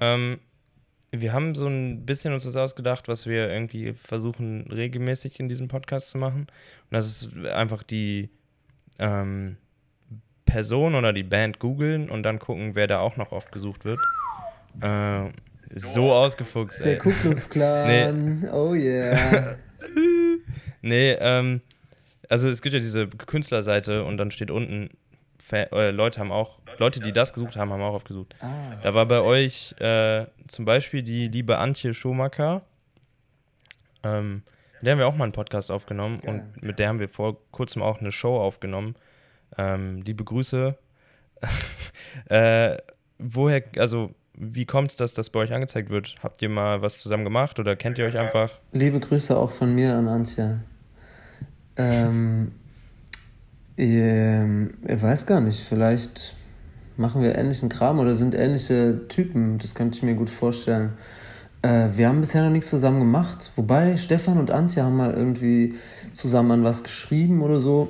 Ähm, wir haben so ein bisschen uns das ausgedacht, was wir irgendwie versuchen regelmäßig in diesem Podcast zu machen. Und das ist einfach die ähm, Person oder die Band googeln und dann gucken, wer da auch noch oft gesucht wird. Äh, so ausgefuchst, ey. Der Ku Klux Klan, nee. oh yeah. nee, ähm, also es gibt ja diese Künstlerseite und dann steht unten, äh, Leute haben auch, Leute, die das gesucht haben, haben auch aufgesucht. Ah. Da war bei euch äh, zum Beispiel die liebe Antje Schomaker. Ähm, mit der haben wir auch mal einen Podcast aufgenommen Geil. und mit der haben wir vor kurzem auch eine Show aufgenommen. Ähm, liebe Grüße. äh, woher, also wie kommt es, dass das bei euch angezeigt wird? Habt ihr mal was zusammen gemacht oder kennt ihr euch einfach? Liebe Grüße auch von mir an Antje. Ähm, ähm, ich weiß gar nicht, vielleicht machen wir ähnlichen Kram oder sind ähnliche Typen. Das könnte ich mir gut vorstellen. Äh, wir haben bisher noch nichts zusammen gemacht. Wobei Stefan und Antje haben mal irgendwie zusammen an was geschrieben oder so.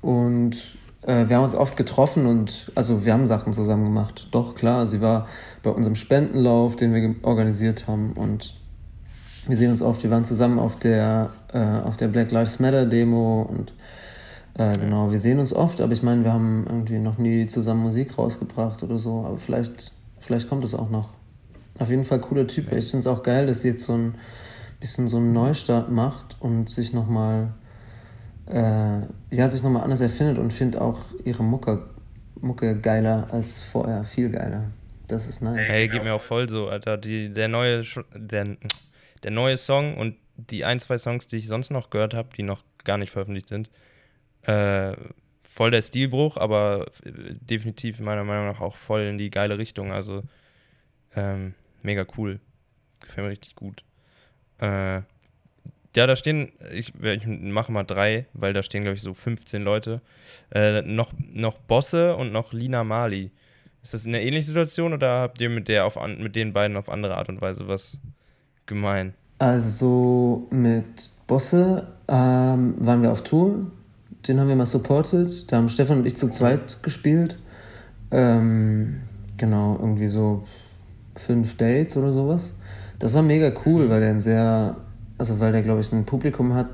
Und äh, wir haben uns oft getroffen und also wir haben Sachen zusammen gemacht. Doch, klar, sie war bei unserem Spendenlauf, den wir organisiert haben und wir sehen uns oft, wir waren zusammen auf der, äh, auf der Black Lives Matter Demo und äh, genau, wir sehen uns oft, aber ich meine, wir haben irgendwie noch nie zusammen Musik rausgebracht oder so, aber vielleicht, vielleicht kommt es auch noch. Auf jeden Fall cooler Typ. Ich finde es auch geil, dass sie jetzt so ein bisschen so einen Neustart macht und sich nochmal äh, ja, sich nochmal anders erfindet und finde auch ihre Mucke, Mucke geiler als vorher, viel geiler. Das ist nice. Hey, geht mir auch voll so, Alter. Die, der, neue, der, der neue Song und die ein, zwei Songs, die ich sonst noch gehört habe, die noch gar nicht veröffentlicht sind, äh, voll der Stilbruch, aber definitiv meiner Meinung nach auch voll in die geile Richtung. Also ähm, mega cool. Gefällt mir richtig gut. Äh, ja, da stehen, ich, ich mache mal drei, weil da stehen, glaube ich, so 15 Leute. Äh, noch, noch Bosse und noch Lina Mali. Ist das eine ähnliche Situation oder habt ihr mit, der auf, mit den beiden auf andere Art und Weise was gemein? Also mit Bosse ähm, waren wir auf Tour. Den haben wir mal supported. Da haben Stefan und ich zu zweit gespielt. Ähm, genau, irgendwie so fünf Dates oder sowas. Das war mega cool, weil er ein sehr also weil der, glaube ich, ein Publikum hat,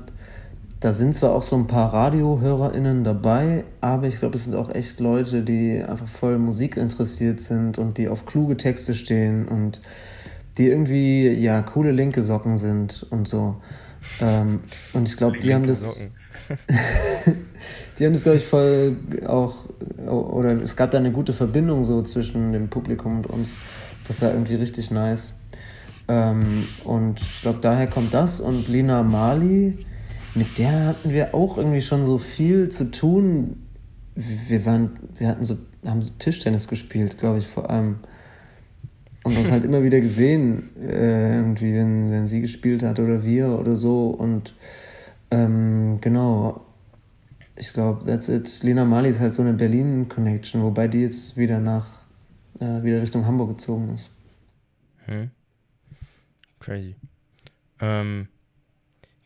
da sind zwar auch so ein paar RadiohörerInnen dabei, aber ich glaube, es sind auch echt Leute, die einfach voll Musik interessiert sind und die auf kluge Texte stehen und die irgendwie, ja, coole linke Socken sind und so. Ähm, und ich glaube, die haben das. die haben das, glaube ich, voll auch. Oder es gab da eine gute Verbindung so zwischen dem Publikum und uns. Das war irgendwie richtig nice. Ähm, und ich glaube, daher kommt das. Und Lina Mali, mit der hatten wir auch irgendwie schon so viel zu tun. Wir waren, wir hatten so, haben so Tischtennis gespielt, glaube ich, vor allem. Und uns halt immer wieder gesehen, äh, irgendwie, wenn, wenn sie gespielt hat oder wir oder so. Und ähm, genau, ich glaube, that's it. Lena Mali ist halt so eine Berlin-Connection, wobei die jetzt wieder nach, äh, wieder Richtung Hamburg gezogen ist. Hm. Crazy. Ähm,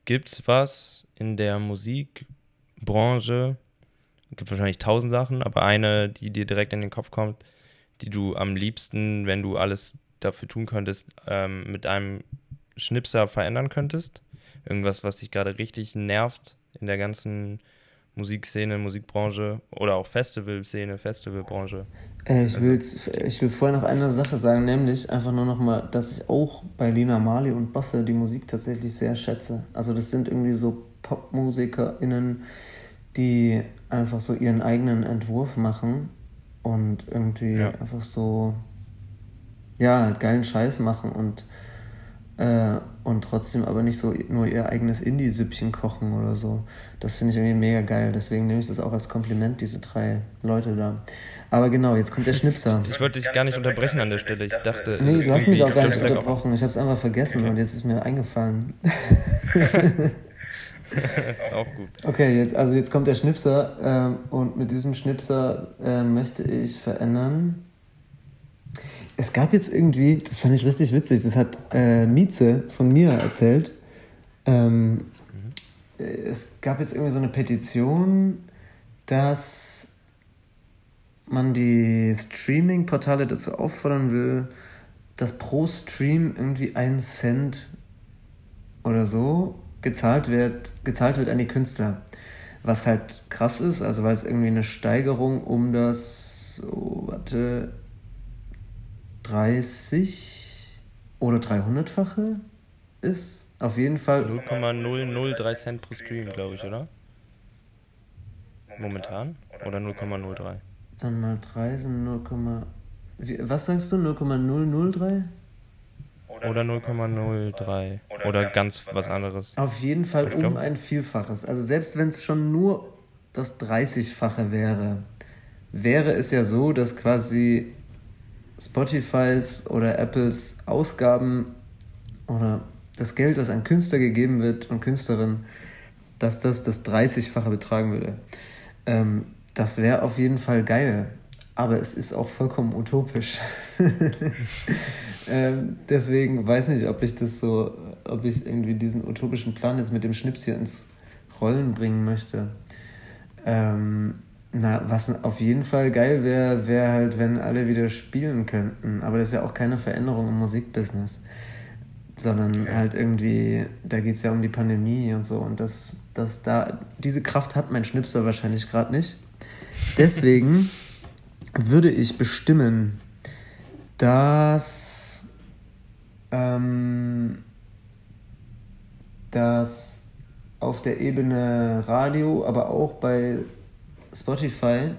gibt's was in der Musikbranche? Gibt wahrscheinlich tausend Sachen, aber eine, die dir direkt in den Kopf kommt, die du am liebsten, wenn du alles dafür tun könntest, ähm, mit einem Schnipser verändern könntest? Irgendwas, was dich gerade richtig nervt in der ganzen Musikszene, Musikbranche oder auch Festivalszene, Festivalbranche? Äh, ich, also, ich will vorher noch eine Sache sagen, nämlich einfach nur nochmal, dass ich auch bei Lina Marley und Bosse die Musik tatsächlich sehr schätze. Also das sind irgendwie so PopmusikerInnen, die einfach so ihren eigenen Entwurf machen und irgendwie ja. einfach so, ja, halt geilen Scheiß machen und äh, und trotzdem aber nicht so nur ihr eigenes Indie-Süppchen kochen oder so. Das finde ich irgendwie mega geil. Deswegen nehme ich das auch als Kompliment, diese drei Leute da. Aber genau, jetzt kommt der Schnipser. Ich wollte dich gar nicht unterbrechen an der Stelle. Ich dachte. Nee, du hast mich auch gar nicht unterbrochen. Ich habe es einfach vergessen okay. und jetzt ist mir eingefallen. auch gut. Okay, jetzt, also jetzt kommt der Schnipser ähm, und mit diesem Schnipser äh, möchte ich verändern es gab jetzt irgendwie, das fand ich richtig witzig, das hat äh, Mieze von mir erzählt. Ähm, mhm. Es gab jetzt irgendwie so eine Petition, dass man die Streaming-Portale dazu auffordern will, dass pro Stream irgendwie ein Cent oder so gezahlt wird, gezahlt wird an die Künstler. Was halt krass ist, also weil es irgendwie eine Steigerung um das, so, warte, 30 oder 300-fache ist. Auf jeden Fall. 0,003 Cent pro Stream, glaube ich, oder? Momentan? Oder 0,03? Dann mal 3 sind 0, was sagst du? 0,003? Oder 0,03. Oder ganz was anderes. Auf jeden Fall um ein Vielfaches. Also selbst wenn es schon nur das 30-fache wäre, wäre es ja so, dass quasi Spotifys oder Apples Ausgaben oder das Geld, das an Künstler gegeben wird und Künstlerinnen, dass das das 30-fache betragen würde. Ähm, das wäre auf jeden Fall geil, aber es ist auch vollkommen utopisch. ähm, deswegen weiß nicht, ob ich das so, ob ich irgendwie diesen utopischen Plan jetzt mit dem Schnips hier ins Rollen bringen möchte. Ähm, na, was auf jeden Fall geil wäre, wäre halt, wenn alle wieder spielen könnten. Aber das ist ja auch keine Veränderung im Musikbusiness. Sondern okay. halt irgendwie, da geht es ja um die Pandemie und so. Und das, das da, diese Kraft hat mein Schnipsel wahrscheinlich gerade nicht. Deswegen würde ich bestimmen, dass, ähm, dass auf der Ebene Radio, aber auch bei Spotify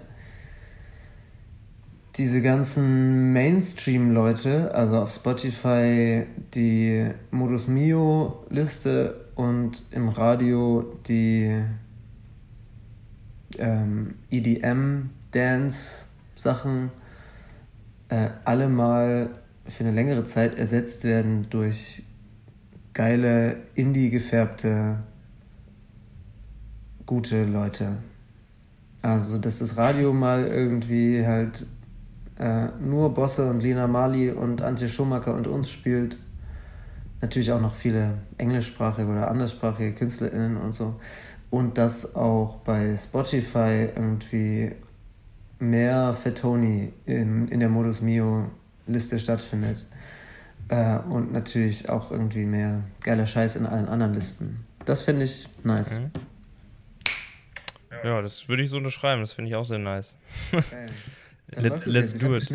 diese ganzen Mainstream-Leute, also auf Spotify die Modus Mio-Liste und im Radio die ähm, EDM-Dance-Sachen, äh, alle mal für eine längere Zeit ersetzt werden durch geile, indie gefärbte, gute Leute. Also, dass das Radio mal irgendwie halt äh, nur Bosse und Lina Mali und Antje Schumacher und uns spielt. Natürlich auch noch viele englischsprachige oder anderssprachige KünstlerInnen und so. Und dass auch bei Spotify irgendwie mehr Fettoni in, in der Modus Mio Liste stattfindet. Äh, und natürlich auch irgendwie mehr geiler Scheiß in allen anderen Listen. Das finde ich nice. Mhm. Ja, das würde ich so unterschreiben. Das finde ich auch sehr nice. Okay. Let, let's do it.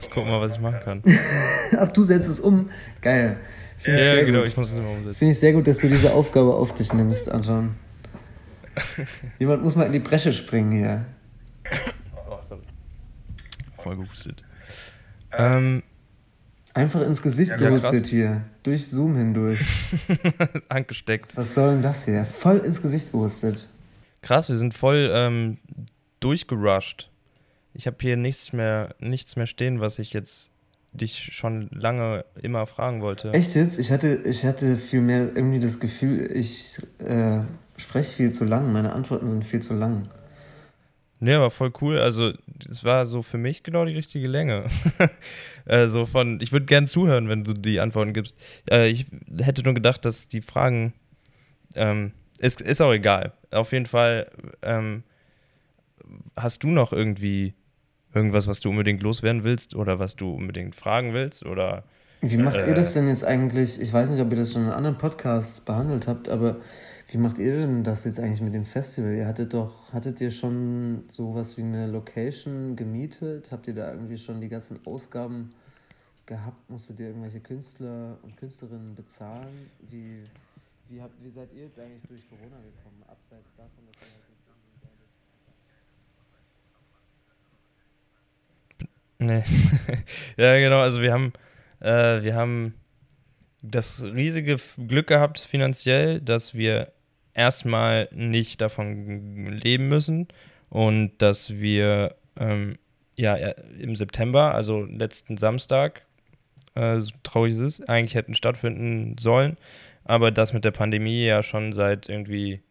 ich guck mal, was ich machen kann. Ach, du setzt es um. Geil. Find ja, ja genau, gut. ich muss es immer umsetzen. Finde ich sehr gut, dass du diese Aufgabe auf dich nimmst, Anton. Jemand muss mal in die Bresche springen hier. Oh, sorry. Voll gehustet. Ähm, Einfach ins Gesicht ja, gehustet hier. Durch Zoom hindurch. Angesteckt. Was soll denn das hier? Voll ins Gesicht gehustet. Krass, wir sind voll ähm, durchgerusht. Ich habe hier nichts mehr, nichts mehr stehen, was ich jetzt dich schon lange immer fragen wollte. Echt jetzt? Ich hatte, ich hatte vielmehr irgendwie das Gefühl, ich äh, spreche viel zu lang. Meine Antworten sind viel zu lang. Nee, war voll cool. Also, es war so für mich genau die richtige Länge. also von, ich würde gern zuhören, wenn du die Antworten gibst. Äh, ich hätte nur gedacht, dass die Fragen, ähm, ist, ist auch egal. Auf jeden Fall, ähm, hast du noch irgendwie irgendwas, was du unbedingt loswerden willst oder was du unbedingt fragen willst oder wie macht äh, ihr das denn jetzt eigentlich? Ich weiß nicht, ob ihr das schon in anderen Podcasts behandelt habt, aber wie macht ihr denn das jetzt eigentlich mit dem Festival? Ihr hattet doch, hattet ihr schon sowas wie eine Location gemietet? Habt ihr da irgendwie schon die ganzen Ausgaben gehabt? Musstet ihr irgendwelche Künstler und Künstlerinnen bezahlen? Wie, wie, habt, wie seid ihr jetzt eigentlich durch Corona gekommen, abseits davon, dass ihr halt jetzt Nee. ja, genau, also wir haben äh, wir haben das riesige Glück gehabt finanziell, dass wir erstmal nicht davon leben müssen und dass wir ähm, ja im September, also letzten Samstag, äh, so traurig ist es, eigentlich hätten stattfinden sollen, aber das mit der Pandemie ja schon seit irgendwie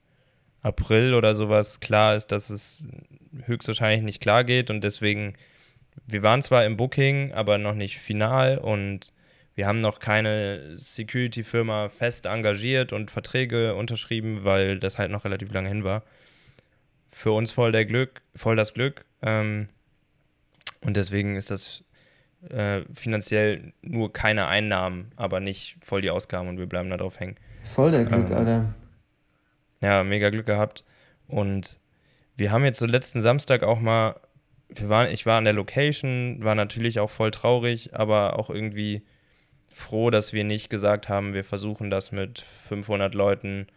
April oder sowas klar ist, dass es höchstwahrscheinlich nicht klar geht. Und deswegen wir waren zwar im Booking, aber noch nicht final. Und wir haben noch keine Security-Firma fest engagiert und Verträge unterschrieben, weil das halt noch relativ lange hin war. Für uns voll der Glück, voll das Glück. Ähm, und deswegen ist das äh, finanziell nur keine Einnahmen, aber nicht voll die Ausgaben und wir bleiben da drauf hängen. Voll der Glück, ähm, Alter. Ja, mega Glück gehabt. Und wir haben jetzt so letzten Samstag auch mal wir waren, ich war an der Location, war natürlich auch voll traurig, aber auch irgendwie froh, dass wir nicht gesagt haben, wir versuchen das mit 500 Leuten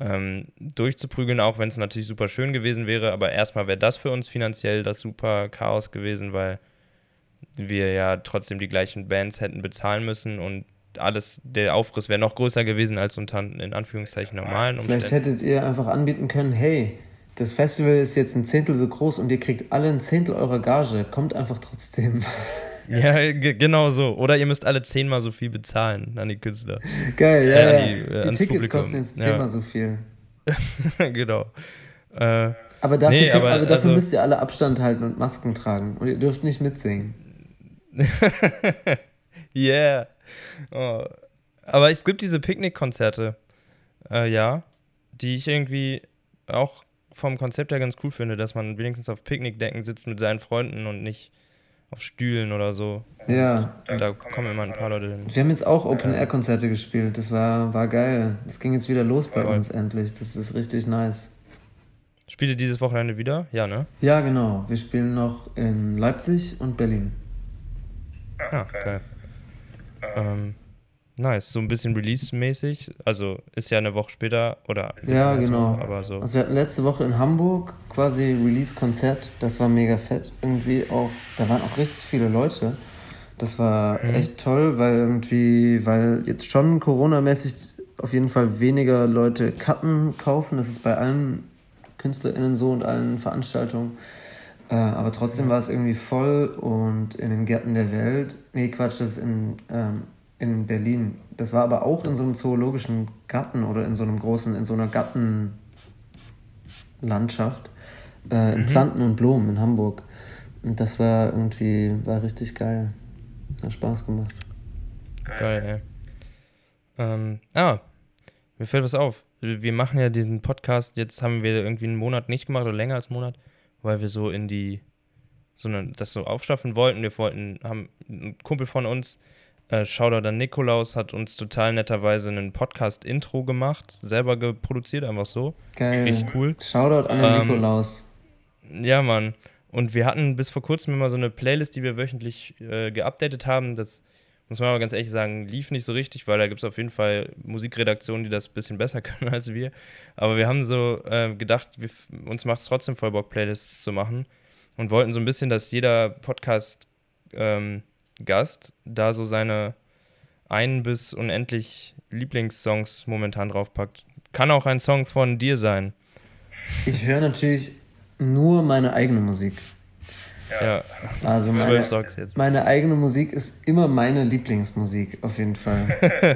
ähm, durchzuprügeln, auch wenn es natürlich super schön gewesen wäre. Aber erstmal wäre das für uns finanziell das super Chaos gewesen, weil wir ja trotzdem die gleichen Bands hätten bezahlen müssen und alles, der Aufriss wäre noch größer gewesen als unter in Anführungszeichen normalen Umständen. Vielleicht hättet ihr einfach anbieten können, hey, das Festival ist jetzt ein Zehntel so groß und ihr kriegt alle ein Zehntel eurer Gage. Kommt einfach trotzdem. Ja, genau so. Oder ihr müsst alle zehnmal so viel bezahlen an die Künstler. Geil, ja. Äh, die, äh, die Tickets Publikum. kosten jetzt zehnmal ja. so viel. genau. Äh, aber dafür, nee, aber, aber dafür also, müsst ihr alle Abstand halten und Masken tragen. Und ihr dürft nicht mitsingen. yeah. Oh. Aber es gibt diese Picknickkonzerte. Äh, ja. Die ich irgendwie auch vom Konzept her ganz cool finde, dass man wenigstens auf Picknickdecken sitzt mit seinen Freunden und nicht auf Stühlen oder so. Ja. Da kommen immer ein paar Leute hin. Wir haben jetzt auch Open-Air-Konzerte gespielt. Das war, war geil. Das ging jetzt wieder los bei Voll. uns endlich. Das ist richtig nice. Spielt ihr dieses Wochenende wieder? Ja, ne? Ja, genau. Wir spielen noch in Leipzig und Berlin. Ah, okay. Ähm, Nice, so ein bisschen Release-mäßig. Also ist ja eine Woche später oder. Ja, genau. So, aber so. Also wir hatten letzte Woche in Hamburg quasi Release-Konzert. Das war mega fett. Irgendwie auch, da waren auch richtig viele Leute. Das war mhm. echt toll, weil irgendwie, weil jetzt schon Corona-mäßig auf jeden Fall weniger Leute Karten kaufen. Das ist bei allen KünstlerInnen so und allen Veranstaltungen. Äh, aber trotzdem war es irgendwie voll und in den Gärten der Welt. Nee, Quatsch, das ist in. Ähm, in Berlin. Das war aber auch in so einem zoologischen Garten oder in so einem großen, in so einer Gartenlandschaft. Äh, in mhm. Planten und Blumen in Hamburg. Und das war irgendwie, war richtig geil. Hat Spaß gemacht. Geil, ey. Ähm, ah, mir fällt was auf. Wir machen ja diesen Podcast, jetzt haben wir irgendwie einen Monat nicht gemacht oder länger als einen Monat, weil wir so in die, so eine, das so aufstaffeln wollten. Wir wollten, haben ein Kumpel von uns, äh, Shoutout an Nikolaus hat uns total netterweise einen Podcast-Intro gemacht, selber geproduziert, einfach so. Geil. Richtig cool. Shoutout an den ähm, Nikolaus. Ja, Mann. Und wir hatten bis vor kurzem immer so eine Playlist, die wir wöchentlich äh, geupdatet haben. Das muss man aber ganz ehrlich sagen, lief nicht so richtig, weil da gibt es auf jeden Fall Musikredaktionen, die das ein bisschen besser können als wir. Aber wir haben so äh, gedacht, wir, uns macht es trotzdem voll Bock, Playlists zu machen. Und wollten so ein bisschen, dass jeder Podcast ähm, Gast da so seine ein bis unendlich Lieblingssongs momentan draufpackt. Kann auch ein Song von dir sein. Ich höre natürlich nur meine eigene Musik. Ja, also meine, meine eigene Musik ist immer meine Lieblingsmusik, auf jeden Fall.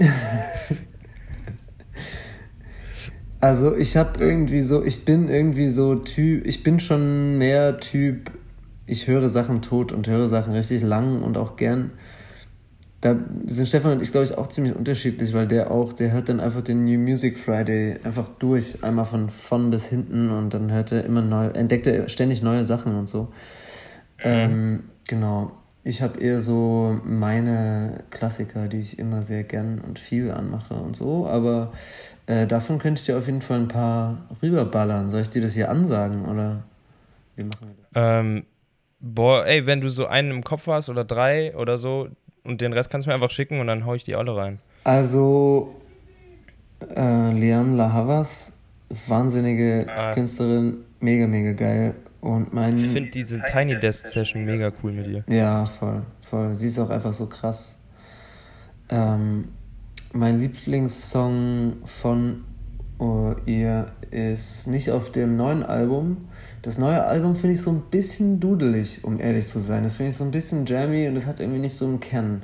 Also ich habe irgendwie so, ich bin irgendwie so Typ, ich bin schon mehr Typ, ich höre Sachen tot und höre Sachen richtig lang und auch gern. Da sind Stefan und ich, glaube ich, auch ziemlich unterschiedlich, weil der auch, der hört dann einfach den New Music Friday einfach durch, einmal von vorn bis hinten und dann hört er immer neu, entdeckt er ständig neue Sachen und so. Ähm, genau. Ich habe eher so meine Klassiker, die ich immer sehr gern und viel anmache und so, aber äh, davon könnte ich dir auf jeden Fall ein paar rüberballern. Soll ich dir das hier ansagen oder wie machen wir das? Ähm, boah, ey, wenn du so einen im Kopf hast oder drei oder so und den Rest kannst du mir einfach schicken und dann hau ich die alle rein. Also, äh, Leanne La Havas, wahnsinnige ah. Künstlerin, mega, mega geil. Und mein. Ich finde diese Tiny Desk Session mega cool mit ihr. Ja, voll, voll. Sie ist auch einfach so krass. Ähm, mein Lieblingssong von uh, ihr ist nicht auf dem neuen Album. Das neue Album finde ich so ein bisschen dudelig, um ehrlich zu sein. Das finde ich so ein bisschen jammy und es hat irgendwie nicht so einen Kern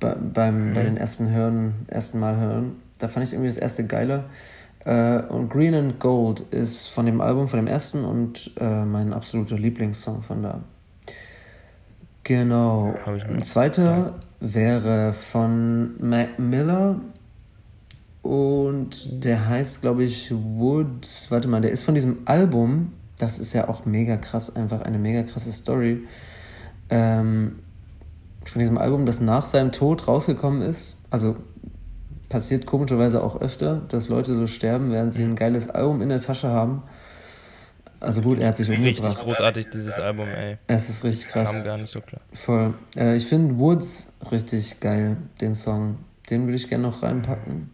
bei, beim, mhm. bei den ersten Hören, ersten Mal hören. Da fand ich irgendwie das erste geiler. Uh, und Green and Gold ist von dem Album, von dem ersten und uh, mein absoluter Lieblingssong von da. Genau. Ein zweiter wäre von Mac Miller und der heißt, glaube ich, Woods. Warte mal, der ist von diesem Album. Das ist ja auch mega krass, einfach eine mega krasse Story. Ähm, von diesem Album, das nach seinem Tod rausgekommen ist. Also passiert komischerweise auch öfter, dass Leute so sterben, während sie ein geiles Album in der Tasche haben. Also gut, er hat sich umgebracht. Richtig großartig, dieses Album, ey. Es ist richtig krass. Kam gar nicht so klar. Voll. Äh, ich finde Woods richtig geil, den Song. Den würde ich gerne noch reinpacken.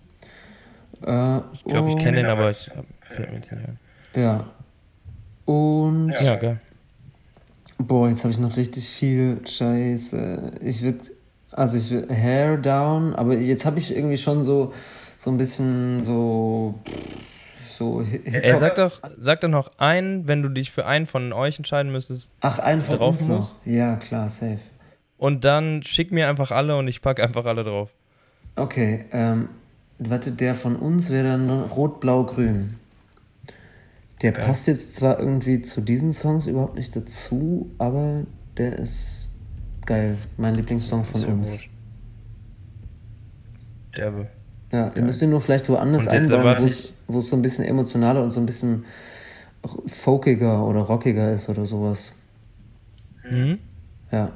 Äh, ich glaube, ich kenne den, aber ich fällt mir jetzt nicht ein. Ja. Und. Ja, geil. Boah, jetzt habe ich noch richtig viel Scheiße. Ich würde. Also ich will Hair Down, aber jetzt habe ich irgendwie schon so, so ein bisschen so so Er sagt doch, sag doch noch einen, wenn du dich für einen von euch entscheiden müsstest. Ach, einen von drauf uns noch? Ja, klar, safe. Und dann schick mir einfach alle und ich packe einfach alle drauf. Okay, ähm, warte, der von uns wäre dann rot, blau, grün. Der ja. passt jetzt zwar irgendwie zu diesen Songs überhaupt nicht dazu, aber der ist geil. Mein Lieblingssong von uns. Gut. Derbe. Ja, ihr müsst ihn nur vielleicht woanders einbauen, wo es so ein bisschen emotionaler und so ein bisschen folkiger oder rockiger ist oder sowas. Mhm. Ja.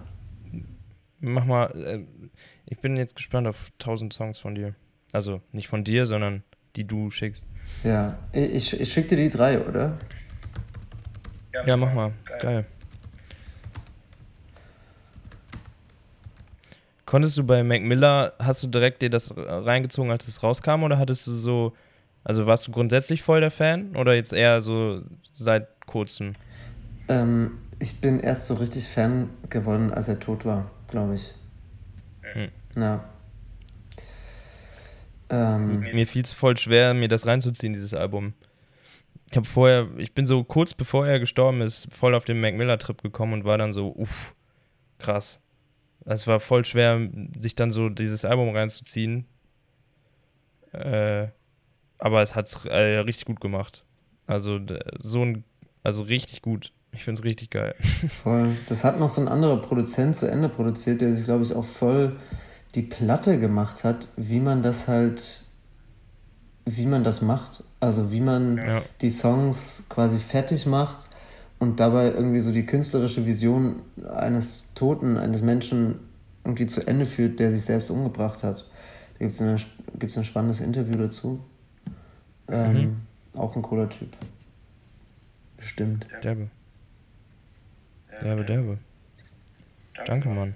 Mach mal, äh, ich bin jetzt gespannt auf 1000 Songs von dir. Also nicht von dir, sondern die du schickst. Ja, ich, ich schick dir die drei, oder? Ja, mach mal. Geil. Konntest du bei Mac Miller, hast du direkt dir das reingezogen, als es rauskam, oder hattest du so, also warst du grundsätzlich voll der Fan oder jetzt eher so seit kurzem? Ähm, ich bin erst so richtig Fan geworden, als er tot war, glaube ich. Hm. Ja. Ähm, mir fiel es voll schwer, mir das reinzuziehen, dieses Album. Ich habe vorher, ich bin so kurz bevor er gestorben ist, voll auf den Mac Miller Trip gekommen und war dann so, uff, krass. Es war voll schwer, sich dann so dieses Album reinzuziehen. Äh, aber es hat es äh, richtig gut gemacht. Also so ein, also richtig gut. Ich finde es richtig geil. Voll. Das hat noch so ein anderer Produzent zu Ende produziert, der sich, glaube ich, auch voll die Platte gemacht hat, wie man das halt, wie man das macht. Also wie man ja. die Songs quasi fertig macht und dabei irgendwie so die künstlerische Vision eines Toten, eines Menschen irgendwie zu Ende führt, der sich selbst umgebracht hat. Da gibt es ein spannendes Interview dazu. Ähm, mhm. Auch ein cooler Typ. Bestimmt. Derbe. Derbe, derbe. Danke, Mann.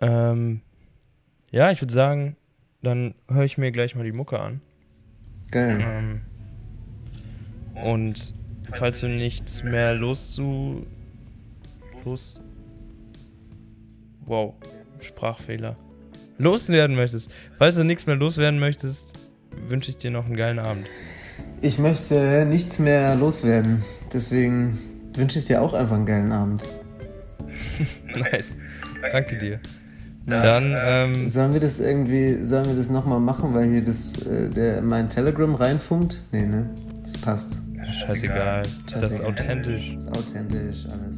Ähm, ja, ich würde sagen, dann höre ich mir gleich mal die Mucke an. Geil. Ähm, und falls du nichts mehr loszu. Los. Wow, Sprachfehler. Loswerden möchtest. Falls du nichts mehr loswerden möchtest, wünsche ich dir noch einen geilen Abend. Ich möchte nichts mehr loswerden. Deswegen wünsche ich dir auch einfach einen geilen Abend. nice. Danke dir. Dann ähm, sollen wir das irgendwie, sollen wir das nochmal machen, weil hier das äh, der mein Telegram reinfunkt? Nee, ne? Das passt. Scheißegal. Das ist authentisch. Das ist authentisch, alles.